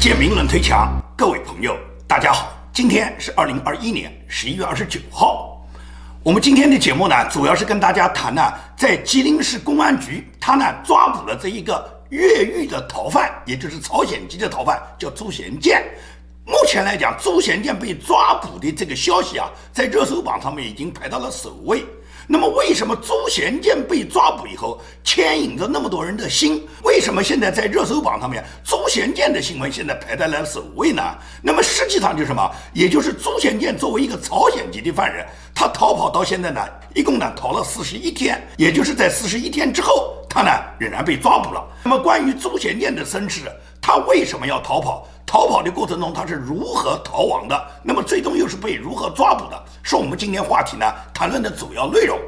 建明论推墙，各位朋友，大家好，今天是二零二一年十一月二十九号。我们今天的节目呢，主要是跟大家谈呢，在吉林市公安局，他呢抓捕了这一个越狱的逃犯，也就是朝鲜籍的逃犯，叫朱贤建。目前来讲，朱贤建被抓捕的这个消息啊，在热搜榜上面已经排到了首位。那么，为什么朱贤建被抓捕以后牵引着那么多人的心？为什么现在在热搜榜上面朱贤建的新闻现在排在了首位呢？那么实际上就是什么？也就是朱贤建作为一个朝鲜籍的犯人，他逃跑到现在呢，一共呢逃了四十一天，也就是在四十一天之后，他呢仍然被抓捕了。那么关于朱贤建的身世，他为什么要逃跑？逃跑的过程中他是如何逃亡的？那么最终又是被如何抓捕的？是我们今天话题呢谈论的主要内容。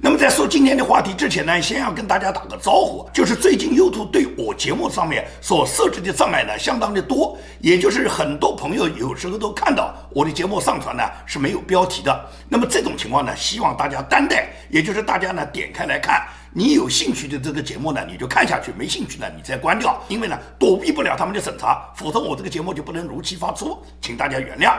那么在说今天的话题之前呢，先要跟大家打个招呼，就是最近 YouTube 对我节目上面所设置的障碍呢相当的多，也就是很多朋友有时候都看到我的节目上传呢是没有标题的。那么这种情况呢，希望大家担待，也就是大家呢点开来看。你有兴趣的这个节目呢，你就看下去；没兴趣呢，你再关掉。因为呢，躲避不了他们的审查，否则我这个节目就不能如期发出，请大家原谅。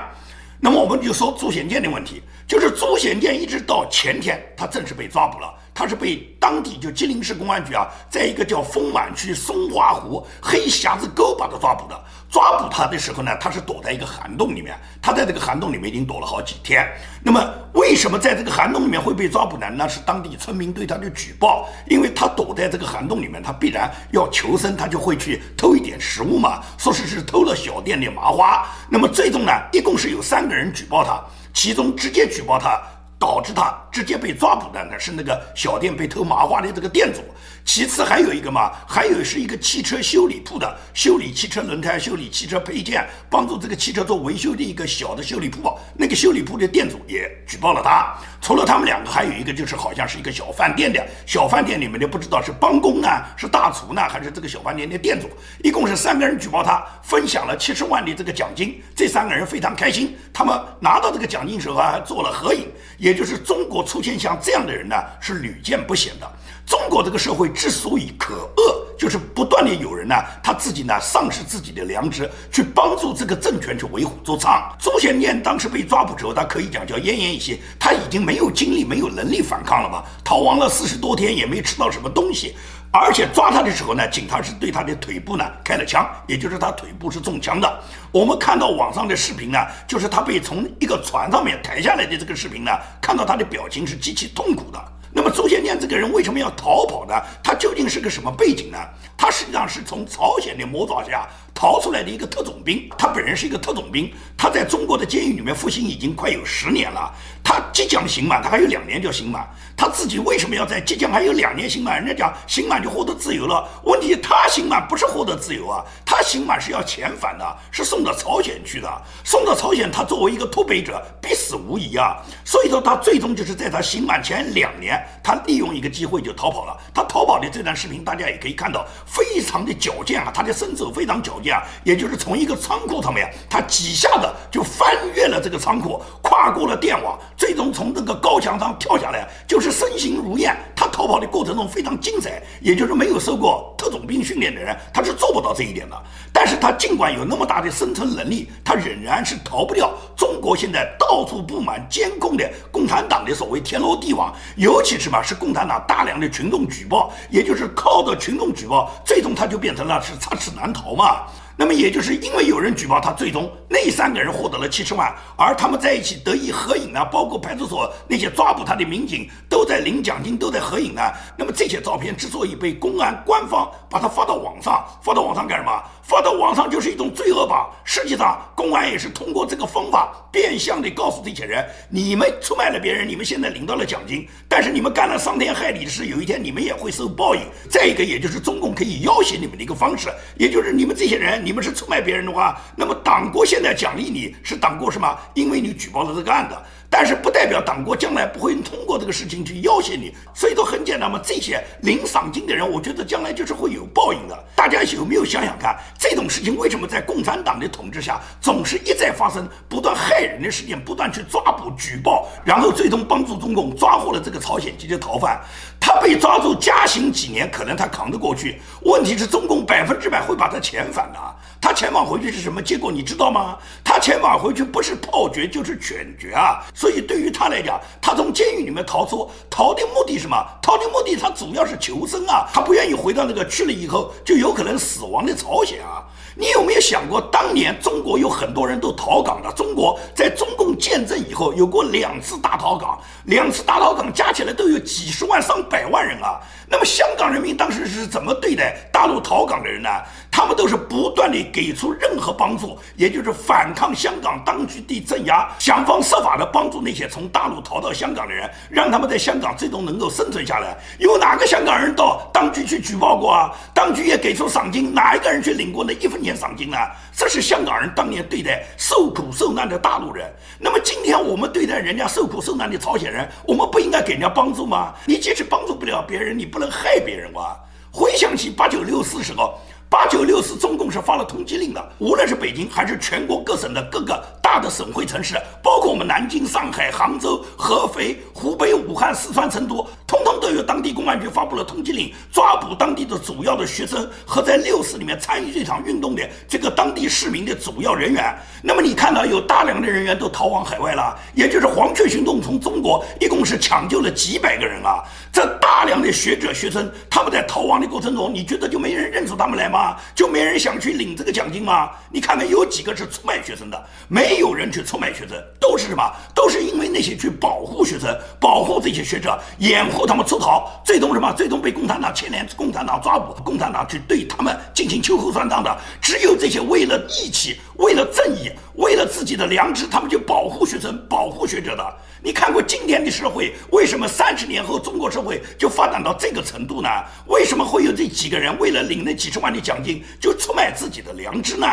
那么我们就说朱显建的问题，就是朱显建一直到前天，他正式被抓捕了。他是被当地就吉林市公安局啊，在一个叫丰满区松花湖黑匣子沟把他抓捕的。抓捕他的时候呢，他是躲在一个涵洞里面。他在这个涵洞里面已经躲了好几天。那么为什么在这个涵洞里面会被抓捕呢？那是当地村民对他的举报，因为他躲在这个涵洞里面，他必然要求生，他就会去偷一点食物嘛。说是是偷了小店的麻花。那么最终呢，一共是有三个人举报他，其中直接举报他。导致他直接被抓捕的呢是那个小店被偷麻花的这个店主，其次还有一个嘛，还有是一个汽车修理铺的修理汽车轮胎、修理汽车配件、帮助这个汽车做维修的一个小的修理铺，那个修理铺的店主也举报了他。除了他们两个，还有一个就是好像是一个小饭店的小饭店里面的不知道是帮工呢，是大厨呢，还是这个小饭店的店主，一共是三个人举报他，分享了七十万的这个奖金。这三个人非常开心，他们拿到这个奖金时候还做了合影。也就是中国出现像这样的人呢，是屡见不鲜的。中国这个社会之所以可恶，就是不断的有人呢，他自己呢丧失自己的良知，去帮助这个政权去为虎作伥。朱贤念当时被抓捕之后，他可以讲叫奄奄一息，他已经没有精力、没有能力反抗了嘛，逃亡了四十多天，也没吃到什么东西。而且抓他的时候呢，警察是对他的腿部呢开了枪，也就是他腿部是中枪的。我们看到网上的视频呢，就是他被从一个船上面抬下来的这个视频呢，看到他的表情是极其痛苦的。那么周先念这个人为什么要逃跑呢？他究竟是个什么背景呢？他实际上是从朝鲜的魔爪下逃出来的一个特种兵，他本人是一个特种兵，他在中国的监狱里面服刑已经快有十年了。他即将刑满，他还有两年就刑满。他自己为什么要在即将还有两年刑满？人家讲刑满就获得自由了。问题他刑满不是获得自由啊，他刑满是要遣返的，是送到朝鲜去的。送到朝鲜，他作为一个脱北者，必死无疑啊。所以说，他最终就是在他刑满前两年，他利用一个机会就逃跑了。他逃跑的这段视频，大家也可以看到，非常的矫健啊，他的身手非常矫健啊。也就是从一个仓库上面，他几下子就翻越了这个仓库，跨过了电网。最终从这个高墙上跳下来，就是身形如燕。他逃跑的过程中非常精彩，也就是没有受过特种兵训练的人，他是做不到这一点的。但是他尽管有那么大的生存能力，他仍然是逃不掉中国现在到处布满监控的共产党的所谓天罗地网，尤其是嘛是共产党大量的群众举报，也就是靠着群众举报，最终他就变成了是插翅难逃嘛。那么也就是因为有人举报他，最终那三个人获得了七十万，而他们在一起得以合影呢，包括派出所那些抓捕他的民警都在领奖金，都在合影呢。那么这些照片之所以被公安官方把它发到网上，发到网上干什么？发到网上就是一种罪恶吧。实际上，公安也是通过这个方法变相的告诉这些人：你们出卖了别人，你们现在领到了奖金，但是你们干了伤天害理的事，有一天你们也会受报应。再一个，也就是中共可以要挟你们的一个方式，也就是你们这些人。你们是出卖别人的话，那么党国现在奖励你是党国什么？因为你举报了这个案子。但是不代表党国将来不会通过这个事情去要挟你，所以说很简单嘛，这些领赏金的人，我觉得将来就是会有报应的。大家有没有想想看，这种事情为什么在共产党的统治下总是一再发生，不断害人的事件，不断去抓捕举报，然后最终帮助中共抓获了这个朝鲜籍的逃犯，他被抓住加刑几年，可能他扛得过去。问题是中共百分之百会把他遣返的。他前往回去是什么结果？你知道吗？他前往回去不是炮决就是犬决啊！所以对于他来讲，他从监狱里面逃出，逃的目的是什么？逃的目的他主要是求生啊！他不愿意回到那个去了以后就有可能死亡的朝鲜啊！你有没有想过，当年中国有很多人都逃港的？中国在中共建政以后有过两次大逃港，两次大逃港加起来都有几十万上百万人啊！那么香港人民当时是怎么对待大陆逃港的人呢？他们都是不断地给出任何帮助，也就是反抗香港当局的镇压，想方设法的帮助那些从大陆逃到香港的人，让他们在香港最终能够生存下来。有哪个香港人到当局去举报过啊？当局也给出赏金，哪一个人去领过那一分钱赏金呢？这是香港人当年对待受苦受难的大陆人。那么今天我们对待人家受苦受难的朝鲜人，我们不应该给人家帮助吗？你即使帮助不了别人，你不能害别人哇！回想起八九六四时候。八九六四，中共是发了通缉令的，无论是北京还是全国各省的各个大的省会城市，包括我们南京、上海、杭州、合肥、湖北、武汉、四川、成都，通通都有当地公安局发布了通缉令，抓捕当地的主要的学生和在六四里面参与这场运动的这个当地市民的主要人员。那么你看到有大量的人员都逃往海外了，也就是黄雀行动从中国一共是抢救了几百个人啊！这大量的学者学生他们在逃亡的过程中，你觉得就没人认出他们来吗？就没人想去领这个奖金吗？你看看有几个是出卖学生的？没有人去出卖学生，都是什么？都是因为那些去保护学生、保护这些学者、掩护他们出逃，最终什么？最终被共产党牵连，共产党抓捕，共产党去对他们进行秋后算账的。只有这些为了义气、为了正义、为了自己的良知，他们就保护学生、保护学者的。你看过今天的社会，为什么三十年后中国社会就发展到这个程度呢？为什么会有这几个人为了领那几十万的奖金就出卖自己的良知呢？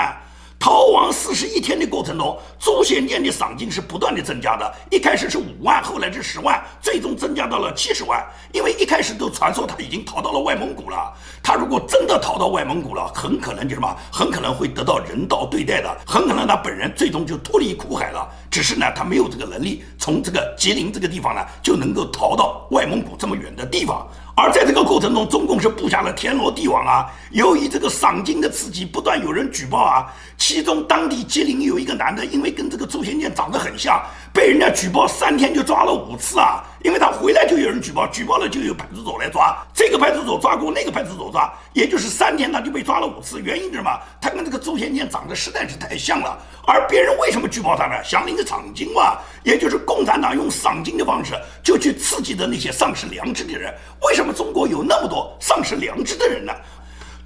逃亡四十一天的过程中，朱贤建的赏金是不断的增加的。一开始是五万，后来是十万，最终增加到了七十万。因为一开始都传说他已经逃到了外蒙古了。他如果真的逃到外蒙古了，很可能就什么，很可能会得到人道对待的，很可能他本人最终就脱离苦海了。只是呢，他没有这个能力，从这个吉林这个地方呢，就能够逃到外蒙古这么远的地方。而在这个过程中，中共是布下了天罗地网啊！由于这个赏金的刺激，不断有人举报啊。其中当地吉林有一个男的，因为跟这个朱贤建长得很像，被人家举报三天就抓了五次啊。因为他回来就有人举报，举报了就有派出所来抓，这个派出所抓过，那个派出所抓，也就是三天他就被抓了五次。原因是什么？他跟这个周贤建长得实在是太像了。而别人为什么举报他呢？想领个赏金嘛，也就是共产党用赏金的方式就去刺激的那些丧失良知的人。为什么中国有那么多丧失良知的人呢？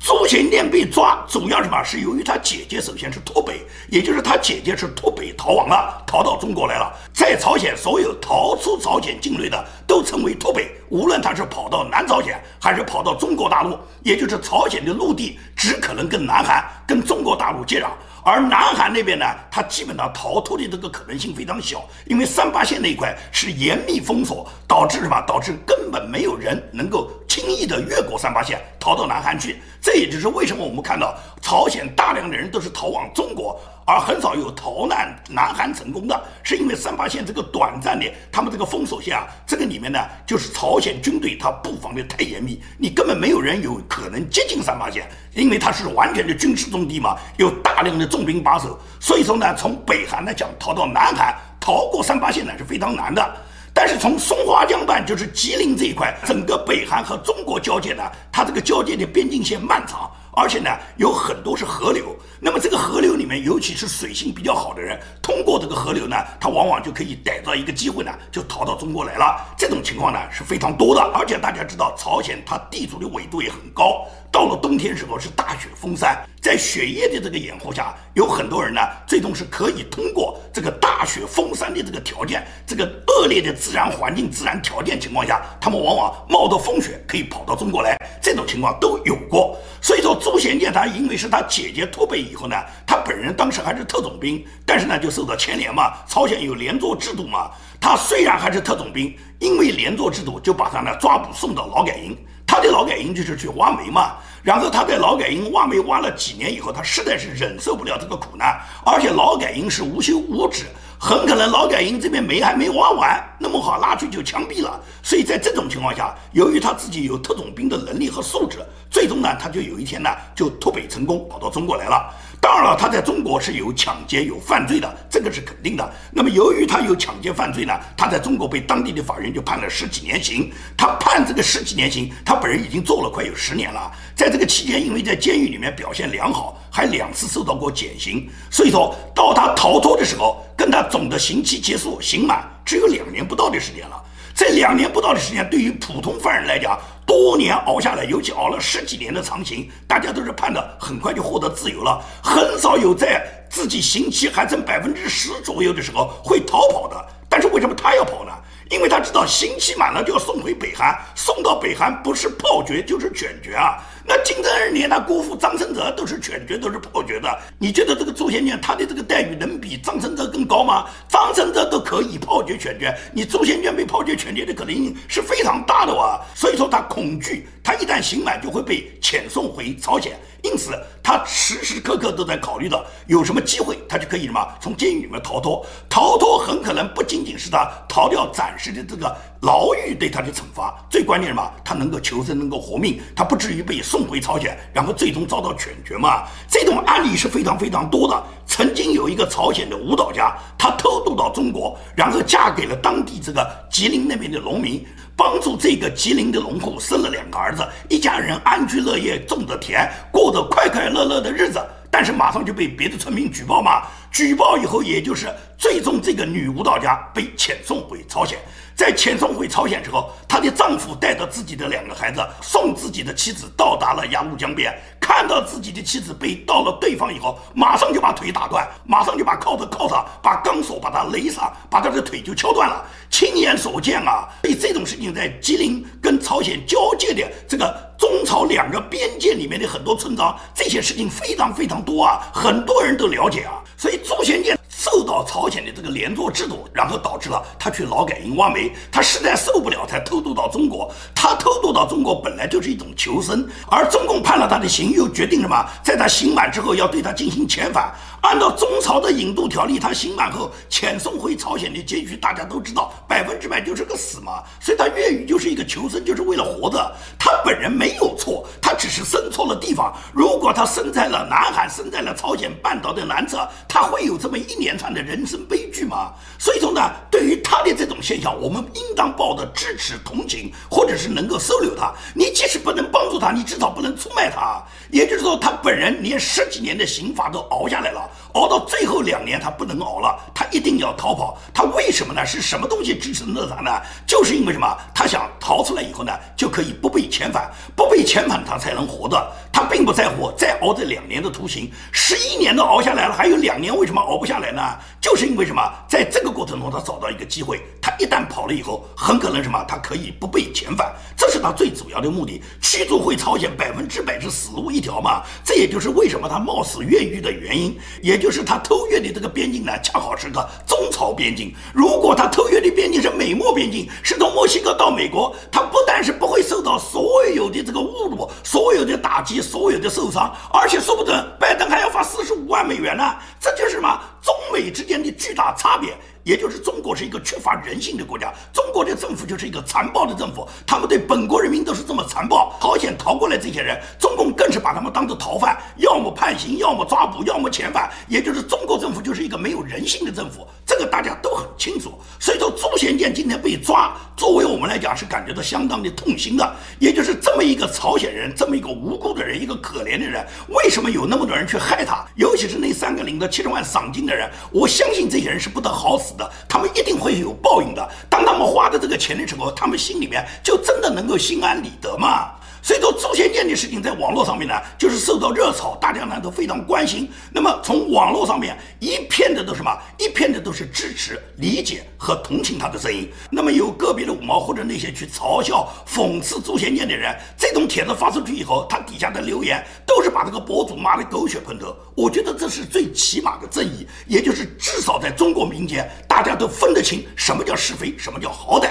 朱贤建被抓，主要什么？是由于他姐姐首先是脱北，也就是他姐姐是脱北逃亡了，逃到中国来了。在朝鲜，所有逃出朝鲜境内的都称为脱北，无论他是跑到南朝鲜，还是跑到中国大陆，也就是朝鲜的陆地只可能跟南韩、跟中国大陆接壤。而南韩那边呢，他基本上逃脱的这个可能性非常小，因为三八线那一块是严密封锁，导致什么？导致根本没有人能够轻易的越过三八线逃到南韩去。这也就是为什么我们看到朝鲜大量的人都是逃往中国。而很少有逃难南韩成功的，是因为三八线这个短暂的，他们这个封锁线啊，这个里面呢，就是朝鲜军队他布防的太严密，你根本没有人有可能接近三八线，因为它是完全的军事重地嘛，有大量的重兵把守，所以说呢，从北韩来讲，逃到南韩，逃过三八线呢是非常难的。但是从松花江畔，就是吉林这一块，整个北韩和中国交界呢，它这个交界的边境线漫长。而且呢，有很多是河流。那么这个河流里面，尤其是水性比较好的人，通过这个河流呢，他往往就可以逮到一个机会呢，就逃到中国来了。这种情况呢是非常多的。而且大家知道，朝鲜它地处的纬度也很高，到了冬天时候是大雪封山，在雪夜的这个掩护下，有很多人呢，最终是可以通过这个大雪封山的这个条件，这个恶劣的自然环境、自然条件情况下，他们往往冒着风雪可以跑到中国来。这种情况都有过。所以说。朱贤建他因为是他姐姐脱北以后呢，他本人当时还是特种兵，但是呢就受到牵连嘛。朝鲜有连坐制度嘛，他虽然还是特种兵，因为连坐制度就把他呢抓捕送到劳改营。他的劳改营就是去挖煤嘛。然后他在劳改营挖煤挖了几年以后，他实在是忍受不了这个苦难，而且劳改营是无休无止。很可能劳改营这边煤还没挖完，那么好拉去就枪毙了。所以在这种情况下，由于他自己有特种兵的能力和素质，最终呢，他就有一天呢就脱北成功，跑到中国来了。当然了，他在中国是有抢劫、有犯罪的，这个是肯定的。那么，由于他有抢劫犯罪呢，他在中国被当地的法院就判了十几年刑。他判这个十几年刑，他本人已经坐了快有十年了。在这个期间，因为在监狱里面表现良好，还两次受到过减刑。所以说到他逃脱的时候，跟他总的刑期结束、刑满只有两年不到的时间了。这两年不到的时间，对于普通犯人来讲，多年熬下来，尤其熬了十几年的长刑，大家都是盼着很快就获得自由了，很少有在自己刑期还剩百分之十左右的时候会逃跑的。但是为什么他要跑呢？因为他知道刑期满了就要送回北韩，送到北韩不是炮决就是卷决啊。那金正恩连他姑父张承泽都是犬决，都是炮决的。你觉得这个朱先绢他的这个待遇能比张承泽更高吗？张承泽都可以炮决犬决，你朱先绢被炮决犬决的可能性是非常大的哇。所以说他恐惧，他一旦刑满就会被遣送回朝鲜，因此他时时刻刻都在考虑到有什么机会，他就可以什么从监狱里面逃脱。逃脱很可能不仅仅是他逃掉暂时的这个牢狱对他的惩罚，最关键什么？他能够求生，能够活命，他不至于被送。送回朝鲜，然后最终遭到犬绝嘛？这种案例是非常非常多的。曾经有一个朝鲜的舞蹈家，他偷渡到中国，然后嫁给了当地这个吉林那边的农民，帮助这个吉林的农户生了两个儿子，一家人安居乐业，种着田，过着快快乐乐的日子。但是马上就被别的村民举报嘛，举报以后，也就是最终这个女舞蹈家被遣送回朝鲜。在遣送回朝鲜之后，她的丈夫带着自己的两个孩子，送自己的妻子到达了鸭绿江边。看到自己的妻子被到了对方以后，马上就把腿打断，马上就把铐子铐上，把钢索把他勒上，把他的腿就敲断了。亲眼所见啊！所以这种事情在吉林跟朝鲜交界的这个中朝两个边界里面的很多村庄，这些事情非常非常多啊，很多人都了解啊。所以朱贤建。受到朝鲜的这个连坐制度，然后导致了他去劳改营挖煤，他实在受不了，才偷渡到中国。他偷渡到中国本来就是一种求生，而中共判了他的刑，又决定什么，在他刑满之后要对他进行遣返。按照中朝的引渡条例，他刑满后遣送回朝鲜的结局，大家都知道，百分之百就是个死嘛。所以他越狱就是一个求生，就是为了活着。他本人没有错，他只是生错了地方。如果他生在了南海，生在了朝鲜半岛的南侧，他会有这么一连串的人生悲剧吗？所以说呢，对于他的这种现象，我们应当抱着支持、同情，或者是能够收留他。你即使不能帮助他，你至少不能出卖他。也就是说，他本人连十几年的刑罚都熬下来了。熬到最后两年，他不能熬了，他一定要逃跑。他为什么呢？是什么东西支撑着他呢？就是因为什么？他想逃出来以后呢，就可以不被遣返，不被遣返，他才能活的。他并不在乎再熬这两年的徒刑，十一年都熬下来了，还有两年为什么熬不下来呢？就是因为什么？在这个过程中，他找到一个机会，他一旦跑了以后，很可能什么？他可以不被遣返，这是他最主要的目的。驱逐回朝鲜，百分之百是死路一条嘛。这也就是为什么他冒死越狱的原因，也就是他偷越的这个边境呢，恰好是个中朝边境。如果他偷越的边境是美墨边境，是从墨西哥到美国，他不但是不会受到所有的这个侮辱，所有的打击，所有的受伤，而且说不准拜登还要发四十五万美元呢。这就是什么？中美之间的巨大差别。也就是中国是一个缺乏人性的国家，中国的政府就是一个残暴的政府，他们对本国人民都是这么残暴。朝鲜逃过来这些人，中共更是把他们当做逃犯，要么判刑，要么抓捕，要么遣返。也就是中国政府就是一个没有人性的政府，这个大家都很清楚。所以说，朱贤建今天被抓，作为我们来讲是感觉到相当的痛心的。也就是这么一个朝鲜人，这么一个无辜的人，一个可怜的人，为什么有那么多人去害他？尤其是那三个领着七十万赏金的人，我相信这些人是不得好死。他们一定会有报应的。当他们花的这个钱的时候，他们心里面就真的能够心安理得吗？所以说，朱先建的事情在网络上面呢，就是受到热炒，大家呢都非常关心。那么从网络上面一片的都什么？一片的都是支持、理解和同情他的声音。那么有个别的五毛或者那些去嘲笑、讽刺朱先建的人，这种帖子发出去以后，他底下的留言都是把这个博主骂得狗血喷头。我觉得这是最起码的正义，也就是至少在中国民间，大家都分得清什么叫是非，什么叫好歹。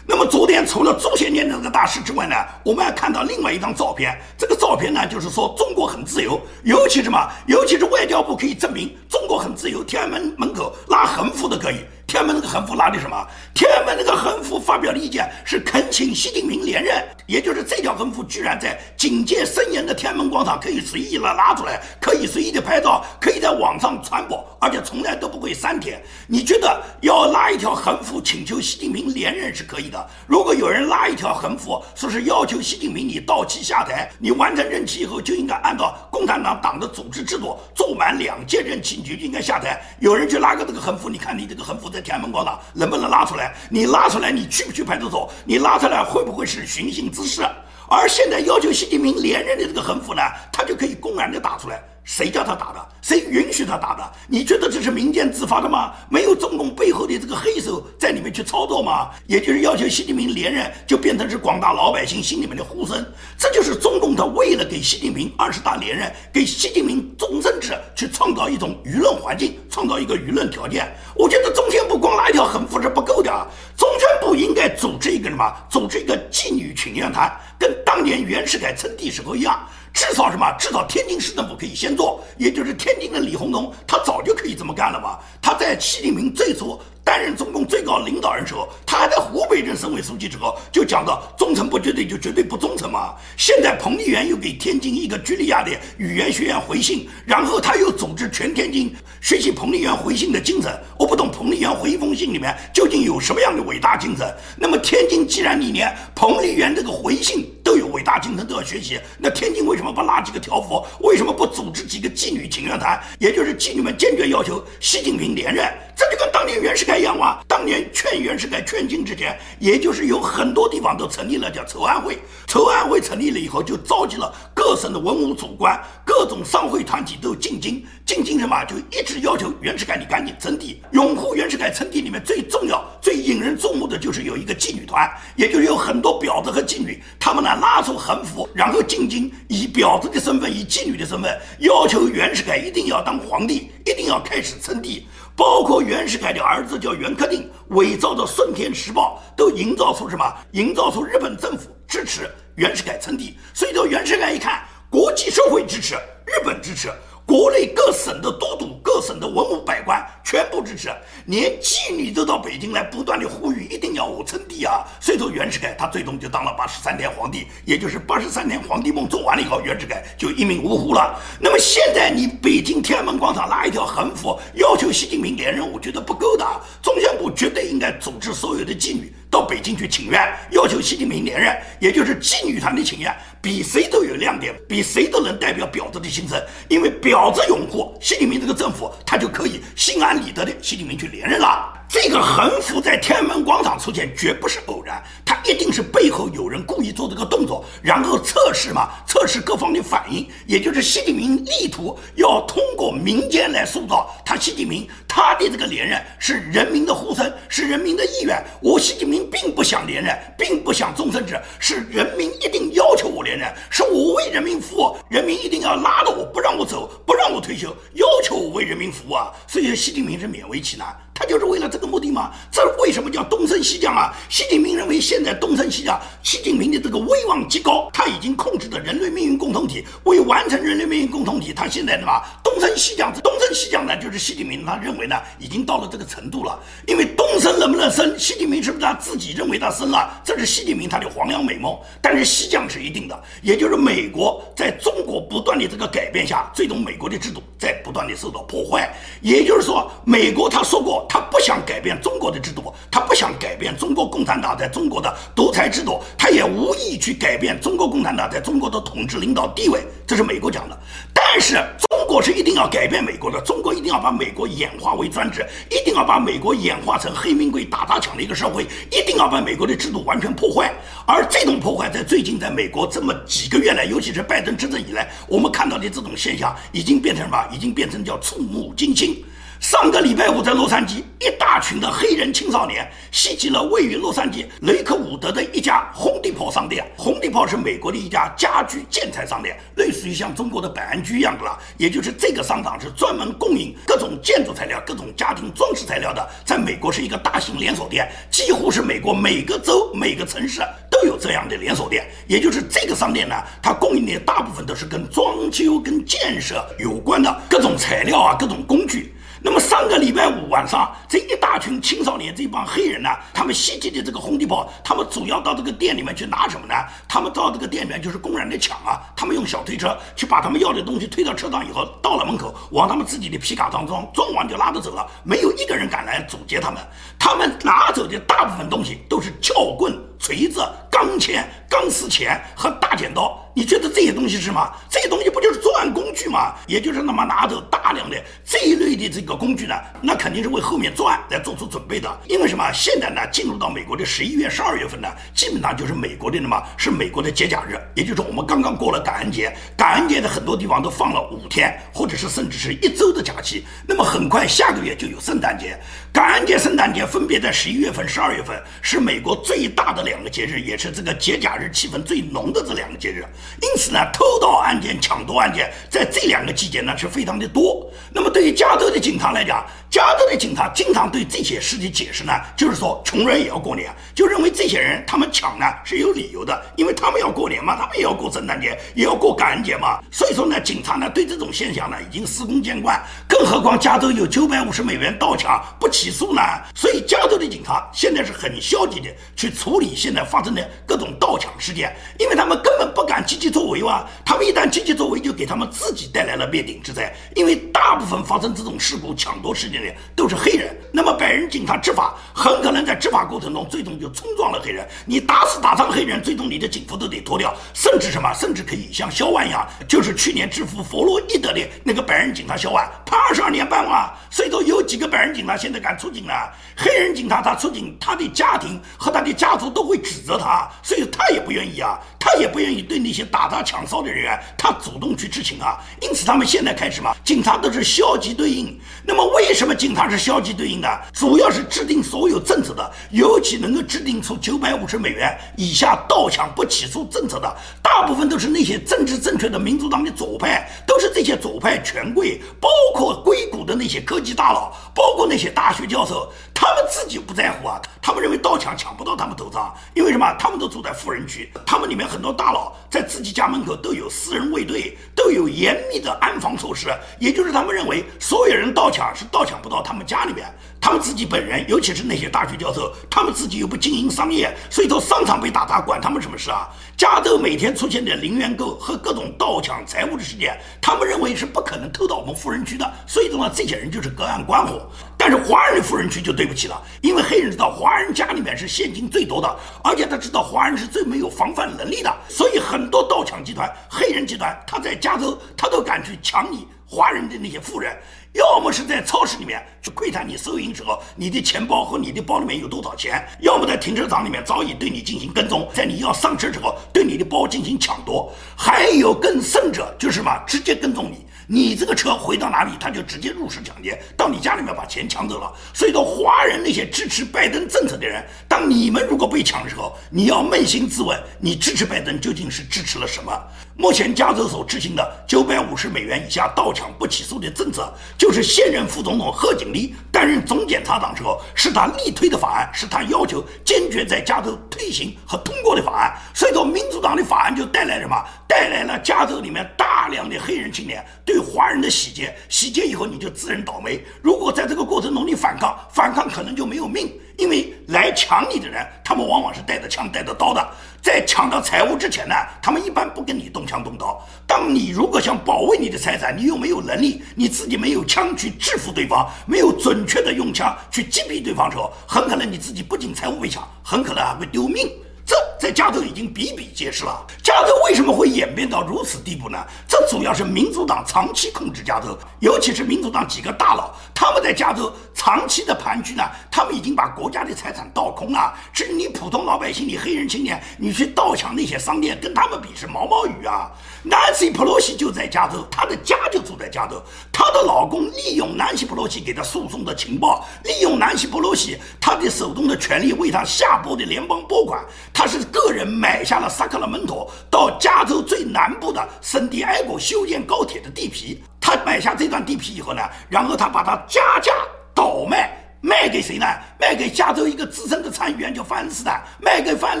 那么昨天除了朱先念的那个大师之外呢，我们还看到另外一张照片。这个照片呢，就是说中国很自由，尤其什么？尤其是外交部可以证明中国很自由。天安门门口拉横幅都可以。天安门那个横幅拉的什么？天安门那个横幅发表的意见是恳请习近平连任，也就是这条横幅居然在警戒森严的天安门广场可以随意的拉出来，可以随意的拍照，可以在网上传播，而且从来都不会删帖。你觉得要拉一条横幅请求习近平连任是可以的？如果有人拉一条横幅，说是要求习近平你到期下台，你完成任期以后就应该按照共产党党的组织制度做满两届任期，你就应该下台。有人去拉个这个横幅，你看你这个横幅在天安门广场能不能拉出来？你拉出来，你去不去派出所？你拉出来会不会是寻衅滋事？而现在要求习近平连任的这个横幅呢，他就可以公然的打出来。谁叫他打的？谁允许他打的？你觉得这是民间自发的吗？没有中共背后的这个黑手在里面去操作吗？也就是要求习近平连任，就变成是广大老百姓心里面的呼声。这就是中共他为了给习近平二十大连任，给习近平终身制去创造一种舆论环境，创造一个舆论条件。我觉得中宣部光拉一条横幅是不够的啊，中宣部应该组织一个什么？组织一个妓女请愿团，跟当年袁世凯称帝时候一样。至少什么？至少天津市政府可以先做，也就是天津的李鸿忠，他早就可以这么干了嘛。他在习近平最初担任中共最高领导人时候，他还在湖北任省委书记时候，就讲到忠诚不绝对就绝对不忠诚嘛。现在彭丽媛又给天津一个居利亚的语言学院回信，然后他又组织全天津学习彭丽媛回信的精神。我不懂彭丽媛回一封信里面究竟有什么样的伟大精神。那么天津既然你连彭丽媛这个回信都有伟大精神都要学习，那天津为什么不拉几个条幅？为什么不组织几个妓女请愿团？也就是妓女们坚决要求习近平连任，这就跟当年袁世凯一样嘛。当年劝袁世凯劝进之前，也就是有很多地方都成立了叫筹安会。筹安会成立了以后，就召集了各省的文武主官、各种商会团体都进京。进京什么？就一直要求袁世凯你赶紧称帝。拥护袁世凯称帝里面最重要、最引人注目的就是有一个妓女团，也就是有很多婊子和妓女，他们呢拉出横幅，然后进京以婊子的身份、以妓女的身份，要求袁世凯一定要当皇帝，一定要开始称帝。包括袁世凯的儿子叫袁克定，伪造的《顺天时报》都营造出什么？营造出日本政府支持袁世凯称帝。所以说袁世凯一看，国际社会支持，日本支持。国内各省的都督、各省的文武百官全部支持，连妓女都到北京来，不断的呼吁一定要我称帝啊！所以说袁世凯他最终就当了八十三天皇帝，也就是八十三天皇帝梦做完了以后，袁世凯就一命呜呼了。那么现在你北京天安门广场拉一条横幅，要求习近平连任，我觉得不够的。中宣部绝对应该组织所有的妓女到北京去请愿，要求习近平连任，也就是妓女团的请愿，比谁都有亮点，比谁都能代表婊子的心声，因为婊。子拥护习近平这个政府，他就可以心安理得的习近平去连任了。这个横幅在天安门广场出现，绝不是偶然，它一定是背后有人故意做这个动作，然后测试嘛，测试各方的反应，也就是习近平力图要通过民间来塑造他习近平他的这个连任是人民的呼声，是人民的意愿。我习近平并不想连任，并不想终身制，是人民一定要求我连任，是我为人民服务，人民一定要拉着我不让我走，不让我退休，要求我为人民服务啊！所以习近平是勉为其难。他就是为了这个目的吗？这为什么叫东升西降啊？习近平认为现在东升西降，习近平的这个威望极高，他已经控制着人类命运共同体。为完成人类命运共同体，他现在什么东升西降？东升西降呢，就是习近平他认为呢，已经到了这个程度了。因为东升能不能升，习近平是不是他自己认为他升了？这是习近平他的黄粱美梦。但是西降是一定的，也就是美国在中国不断的这个改变下，最终美国的制度在不断的受到破坏。也就是说，美国他说过。他不想改变中国的制度，他不想改变中国共产党在中国的独裁制度，他也无意去改变中国共产党在中国的统治领导地位，这是美国讲的。但是中国是一定要改变美国的，中国一定要把美国演化为专制，一定要把美国演化成黑名贵打砸抢的一个社会，一定要把美国的制度完全破坏。而这种破坏在最近在美国这么几个月来，尤其是拜登执政以来，我们看到的这种现象已经变成什么？已经变成叫触目惊心。上个礼拜五，在洛杉矶，一大群的黑人青少年袭击了位于洛杉矶雷克伍德的一家红地炮商店。红地炮是美国的一家家居建材商店，类似于像中国的百安居一样的了。也就是这个商场是专门供应各种建筑材料、各种家庭装饰材料的，在美国是一个大型连锁店，几乎是美国每个州、每个城市都有这样的连锁店。也就是这个商店呢，它供应的大部分都是跟装修、跟建设有关的各种材料啊、各种工具。那么上个礼拜五晚上，这一大群青少年这帮黑人呢，他们袭击的这个红地堡，他们主要到这个店里面去拿什么呢？他们到这个店里面就是公然的抢啊！他们用小推车去把他们要的东西推到车上以后，到了门口往他们自己的皮卡当中装完就拉着走了，没有一个人敢来阻截他们。他们拿走的大部分东西都是撬棍、锤子、钢钳、钢丝钳和大剪刀。你觉得这些东西是什么？这些东西不就是作案工具吗？也就是那么拿走大量的这一类的这个工具呢？那肯定是为后面作案来做出准备的。因为什么？现在呢，进入到美国的十一月、十二月份呢，基本上就是美国的什么？是美国的节假日，也就是我们刚刚过了感恩节，感恩节的很多地方都放了五天，或者是甚至是一周的假期。那么很快下个月就有圣诞节，感恩节、圣诞节分别在十一月份、十二月份，是美国最大的两两个节日，也是这个节假日气氛最浓的这两个节日。因此呢，偷盗案件、抢夺案件在这两个季节呢是非常的多。那么对于加州的警察来讲，加州的警察经常对这些事的解释呢，就是说穷人也要过年，就认为这些人他们抢呢是有理由的，因为他们要过年嘛，他们也要过圣诞节，也要过感恩节嘛。所以说呢，警察呢对这种现象呢已经司空见惯。更何况加州有九百五十美元盗抢不起诉呢，所以加州的警察现在是很消极的去处理现在发生的各种盗抢事件，因为他们根本不敢积极作为哇，他们一旦积极作为，就给他们自己带来了灭顶之灾，因为大部分发生这种事故抢夺事件。都是黑人，那么白人警察执法很可能在执法过程中最终就冲撞了黑人。你打死打伤黑人，最终你的警服都得脱掉，甚至什么，甚至可以像肖万一样，就是去年制服佛洛伊德的那个白人警察肖万，判二十二年半啊。所以说，有几个白人警察现在敢出警呢？黑人警察他出警，他的家庭和他的家族都会指责他，所以他也不愿意啊。他也不愿意对那些打砸抢烧的人员，他主动去知情啊。因此，他们现在开始嘛，警察都是消极对应。那么，为什么警察是消极对应的？主要是制定所有政策的，尤其能够制定出九百五十美元以下盗抢不起诉政策的，大部分都是那些政治正确的民主党的左派，都是这些左派权贵，包括硅谷的那些科技大佬，包括那些大学教授。他们自己不在乎啊，他们认为盗抢抢不到他们头上，因为什么？他们都住在富人区，他们里面很多大佬在自己家门口都有私人卫队，都有严密的安防措施，也就是他们认为所有人盗抢是盗抢不到他们家里面。他们自己本人，尤其是那些大学教授，他们自己又不经营商业，所以说商场被打砸，管他们什么事啊？加州每天出现的零元购和各种盗抢财物的事件，他们认为是不可能偷到我们富人区的，所以说呢，这些人就是隔岸观火。但是华人的富人区就对不起了，因为黑人知道华人家里面是现金最多的，而且他知道华人是最没有防范能力的，所以很多盗抢集团、黑人集团，他在加州他都敢去抢你华人的那些富人。要么是在超市里面去窥探你收银时候你的钱包和你的包里面有多少钱，要么在停车场里面早已对你进行跟踪，在你要上车之后对你的包进行抢夺，还有更甚者就是什么，直接跟踪你，你这个车回到哪里，他就直接入室抢劫，到你家里面把钱抢走了。所以说，华人那些支持拜登政策的人，当你们如果被抢的时候，你要扪心自问，你支持拜登究竟是支持了什么？目前加州所执行的九百五十美元以下盗抢不起诉的政策。就是现任副总统贺锦丽担任总检察长时候，是他力推的法案，是他要求坚决在加州推行和通过的法案。所以说，民主党的法案就带来什么？带来了加州里面大量的黑人青年对华人的洗劫，洗劫以后你就自认倒霉。如果在这个过程中你反抗，反抗可能就没有命。因为来抢你的人，他们往往是带着枪带着刀的，在抢到财物之前呢，他们一般不跟你动枪动刀。当你如果想保卫你的财产，你又没有能力，你自己没有枪去制服对方，没有准确的用枪去击毙对方的时候，很可能你自己不仅财物被抢，很可能还会丢命。这在加州已经比比皆是了。加州为什么会演变到如此地步呢？这主要是民主党长期控制加州，尤其是民主党几个大佬，他们在加州长期的盘踞呢，他们已经把国家的财产倒空了。至于你普通老百姓，你黑人青年，你去盗抢那些商店，跟他们比是毛毛雨啊。Nancy Pelosi 就在加州，她的家就住在加州，她的老公利用 Nancy Pelosi 给她输送的情报，利用 Nancy Pelosi 她的手中的权力为她下拨的联邦拨款。他是个人买下了萨克拉门托到加州最南部的圣地埃国修建高铁的地皮。他买下这段地皮以后呢，然后他把它加价倒卖卖给谁呢？卖给加州一个资深的参议员叫范恩斯坦，卖给范恩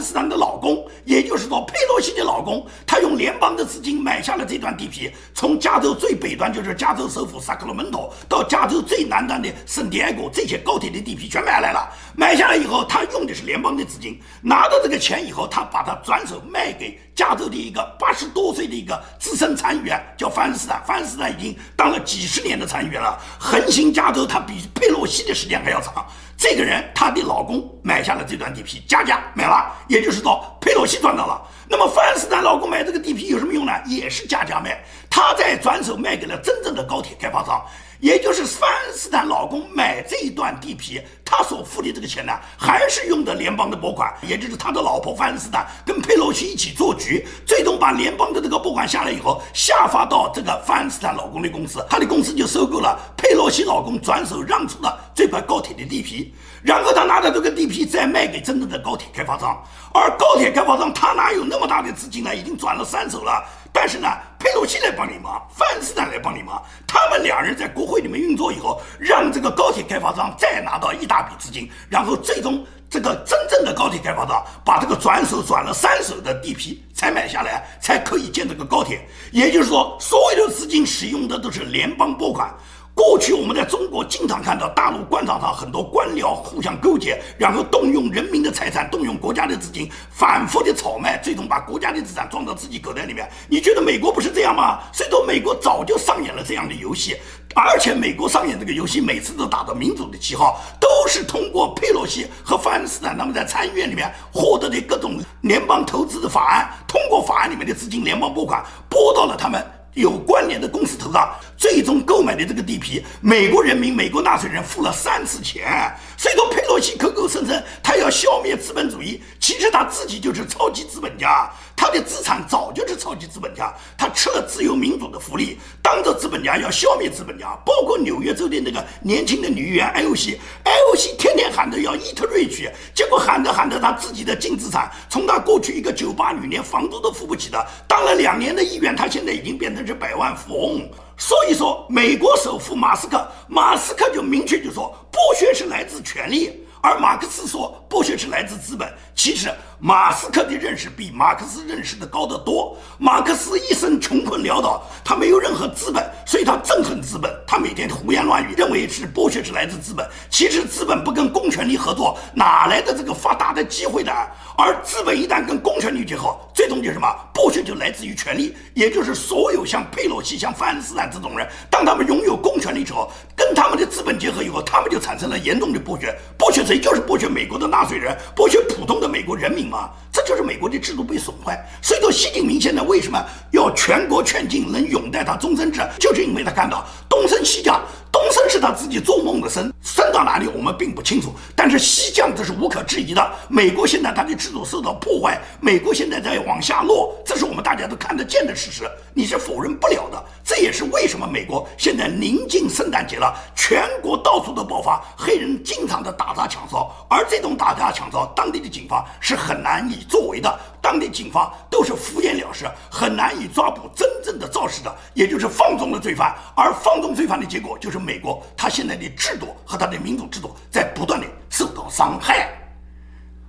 斯坦的老公，也就是说佩洛西的老公，他用联邦的资金买下了这段地皮，从加州最北端就是加州首府萨克拉门托到加州最南端的圣地亚哥，这些高铁的地皮全买来了。买下来以后，他用的是联邦的资金，拿到这个钱以后，他把它转手卖给加州的一个八十多岁的一个资深参议员，叫范恩斯坦。范恩斯坦已经当了几十年的参议员了，横行加州，他比佩洛西的时间还要长。这个人，她的老公买下了这段地皮，加价买了，也就是说佩洛西赚到了。那么范斯坦老公买这个地皮有什么用呢？也是加价卖，他再转手卖给了真正的高铁开发商。也就是范斯坦老公买这一段地皮，他所付的这个钱呢，还是用的联邦的拨款，也就是他的老婆范斯坦跟佩洛西一起做局，最终把联邦的这个拨款下来以后，下发到这个范斯坦老公的公司，他的公司就收购了佩洛西老公转手让出的这块高铁的地皮，然后他拿着这个地皮再卖给真正的高铁开发商，而高铁开发商他哪有那么大的资金呢？已经转了三手了。但是呢，佩洛西来帮你忙，范斯坦来帮你忙，他们两人在国会里面运作以后，让这个高铁开发商再拿到一大笔资金，然后最终这个真正的高铁开发商把这个转手转了三手的地皮才买下来，才可以建这个高铁。也就是说，所有的资金使用的都是联邦拨款。过去我们在中国经常看到大陆官场上很多官僚互相勾结，然后动用人民的财产，动用国家的资金，反复的炒卖，最终把国家的资产装到自己口袋里面。你觉得美国不是这样吗？所以说美国早就上演了这样的游戏，而且美国上演这个游戏每次都打着民主的旗号，都是通过佩洛西和范斯坦他们在参议院里面获得的各种联邦投资的法案，通过法案里面的资金，联邦拨款拨到了他们。有关联的公司头上，最终购买的这个地皮，美国人民、美国纳税人付了三次钱。所以说，佩洛西口口声声他要消灭资本主义，其实他自己就是超级资本家。他的资产早就是超级资本家，他吃了自由民主的福利，当着资本家要消灭资本家，包括纽约州的那个年轻的女议员艾欧西，艾欧西天天喊着要伊特瑞去，结果喊着喊着，他自己的净资产从他过去一个酒吧女连房租都付不起的，当了两年的议员，他现在已经变成是百万富翁。所以说，美国首富马斯克，马斯克就明确就说，剥削是来自权力。而马克思说剥削是来自资本，其实马斯克的认识比马克思认识的高得多。马克思一生穷困潦倒，他没有任何资本，所以他憎恨资本。他每天胡言乱语，认为是剥削是来自资本。其实资本不跟公权力合作，哪来的这个发达的机会的？而资本一旦跟公权力结合，最终就什么？剥削就来自于权力，也就是所有像佩洛西、像范斯坦这种人，当他们拥有公权力之后，跟他们的资本结合以后，他们就产生了严重的剥削，剥削。也就是剥削美国的纳税人，剥削普通的美国人民嘛，这就是美国的制度被损坏。所以说，习近平现在为什么要全国劝进，能拥戴他终身制，就是因为他看到东升西降。东升是他自己做梦的升，升到哪里我们并不清楚。但是西降这是无可置疑的。美国现在它的制度受到破坏，美国现在在往下落，这是我们大家都看得见的事实，你是否认不了的。这也是为什么美国现在临近圣诞节了，全国到处都爆发黑人经常的打砸抢烧，而这种打砸抢烧，当地的警方是很难以作为的。当地警方都是敷衍了事，很难以抓捕真正的肇事者，也就是放纵的罪犯。而放纵罪犯的结果，就是美国他现在的制度和他的民主制度在不断的受到伤害。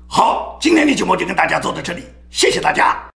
好，今天的节目就跟大家做到这里，谢谢大家。